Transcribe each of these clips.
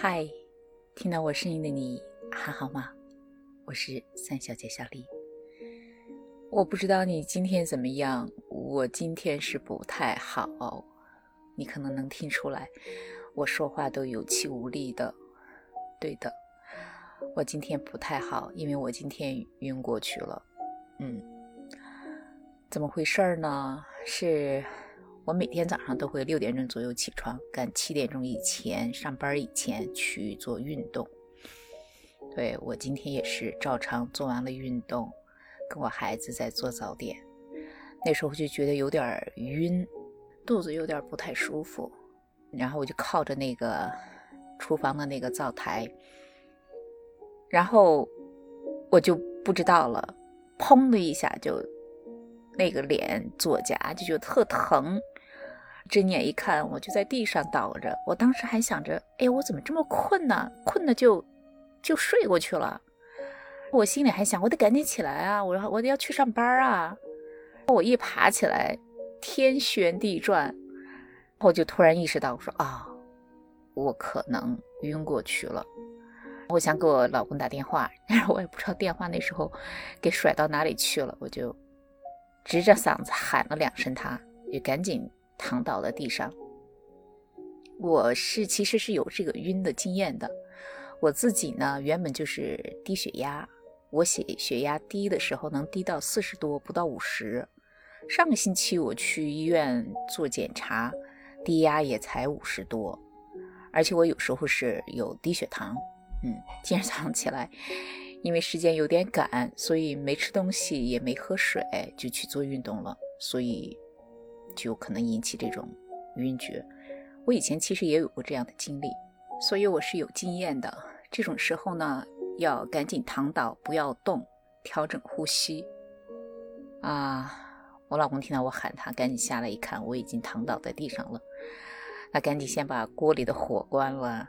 嗨，听到我声音的你还好吗？我是三小姐小丽。我不知道你今天怎么样，我今天是不太好。你可能能听出来，我说话都有气无力的。对的，我今天不太好，因为我今天晕过去了。嗯，怎么回事呢？是。我每天早上都会六点钟左右起床，赶七点钟以前上班以前去做运动。对我今天也是照常做完了运动，跟我孩子在做早点。那时候就觉得有点晕，肚子有点不太舒服，然后我就靠着那个厨房的那个灶台，然后我就不知道了，砰的一下就那个脸左颊就觉得特疼。睁眼一看，我就在地上倒着。我当时还想着，哎，我怎么这么困呢？困的就就睡过去了。我心里还想，我得赶紧起来啊！我要我得要去上班啊！我一爬起来，天旋地转，我就突然意识到，我说啊，我可能晕过去了。我想给我老公打电话，但是我也不知道电话那时候给甩到哪里去了。我就直着嗓子喊了两声，他也赶紧。躺倒在地上，我是其实是有这个晕的经验的。我自己呢，原本就是低血压，我血血压低的时候能低到四十多，不到五十。上个星期我去医院做检查，低压也才五十多，而且我有时候是有低血糖。嗯，今天早上起来，因为时间有点赶，所以没吃东西也没喝水，就去做运动了，所以。就可能引起这种晕厥。我以前其实也有过这样的经历，所以我是有经验的。这种时候呢，要赶紧躺倒，不要动，调整呼吸。啊！我老公听到我喊他，赶紧下来一看，我已经躺倒在地上了。他赶紧先把锅里的火关了，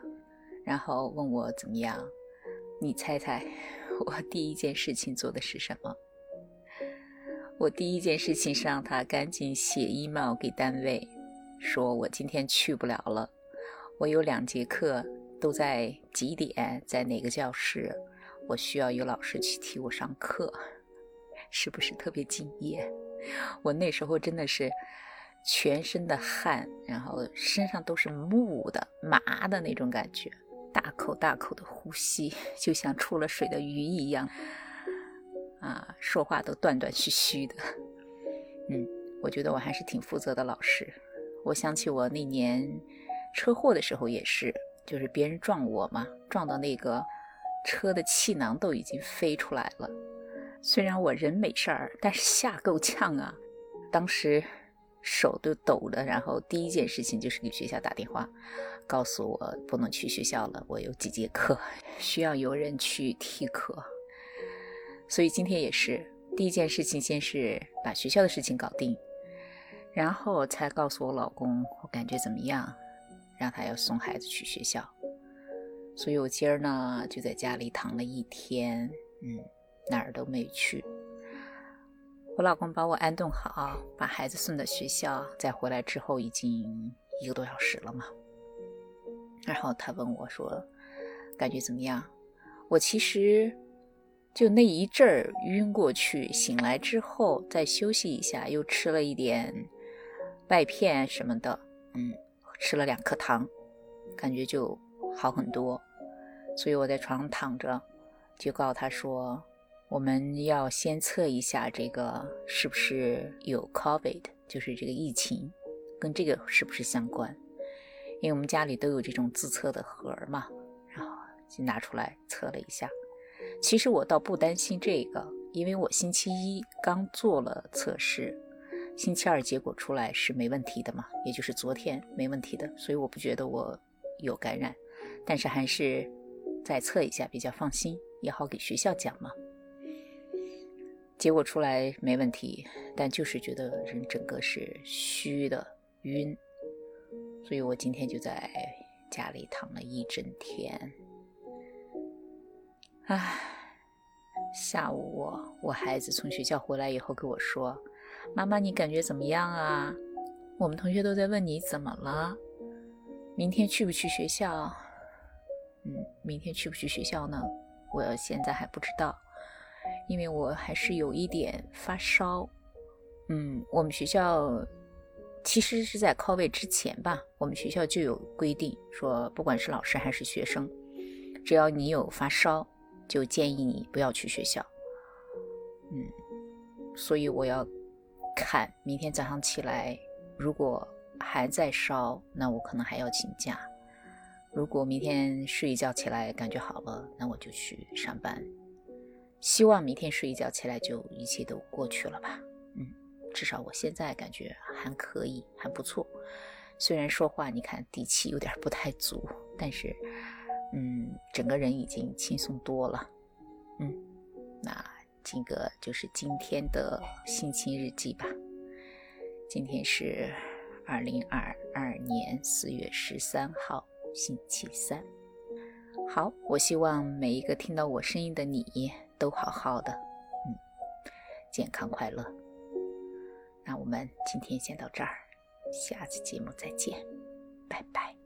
然后问我怎么样。你猜猜，我第一件事情做的是什么？我第一件事情是让他赶紧写 email 给单位，说我今天去不了了。我有两节课都在几点，在哪个教室，我需要有老师去替我上课，是不是特别敬业？我那时候真的是全身的汗，然后身上都是木的、麻的那种感觉，大口大口的呼吸，就像出了水的鱼一样。啊，说话都断断续续的。嗯，我觉得我还是挺负责的老师。我想起我那年车祸的时候也是，就是别人撞我嘛，撞到那个车的气囊都已经飞出来了。虽然我人没事儿，但是吓够呛啊！当时手都抖的，然后第一件事情就是给学校打电话，告诉我不能去学校了，我有几节课需要有人去替课。所以今天也是第一件事情，先是把学校的事情搞定，然后才告诉我老公我感觉怎么样，让他要送孩子去学校。所以我今儿呢就在家里躺了一天，嗯，哪儿都没去。我老公把我安顿好，把孩子送到学校，再回来之后已经一个多小时了嘛。然后他问我说：“感觉怎么样？”我其实。就那一阵儿晕过去，醒来之后再休息一下，又吃了一点麦片什么的，嗯，吃了两颗糖，感觉就好很多。所以我在床上躺着，就告诉他说，我们要先测一下这个是不是有 COVID，就是这个疫情跟这个是不是相关？因为我们家里都有这种自测的盒嘛，然后就拿出来测了一下。其实我倒不担心这个，因为我星期一刚做了测试，星期二结果出来是没问题的嘛，也就是昨天没问题的，所以我不觉得我有感染，但是还是再测一下比较放心，也好给学校讲嘛。结果出来没问题，但就是觉得人整个是虚的、晕，所以我今天就在家里躺了一整天。唉，下午我我孩子从学校回来以后跟我说：“妈妈，你感觉怎么样啊？我们同学都在问你怎么了，明天去不去学校？”嗯，明天去不去学校呢？我现在还不知道，因为我还是有一点发烧。嗯，我们学校其实是在考位之前吧，我们学校就有规定说，不管是老师还是学生，只要你有发烧，就建议你不要去学校。嗯，所以我要看明天早上起来，如果还在烧，那我可能还要请假。如果明天睡一觉起来感觉好了，那我就去上班。希望明天睡一觉起来就一切都过去了吧。嗯，至少我现在感觉还可以，还不错。虽然说话你看底气有点不太足，但是嗯，整个人已经轻松多了。嗯，那这个就是今天的心情日记吧。今天是二零二二年四月十三号。星期三，好，我希望每一个听到我声音的你都好好的，嗯，健康快乐。那我们今天先到这儿，下次节目再见，拜拜。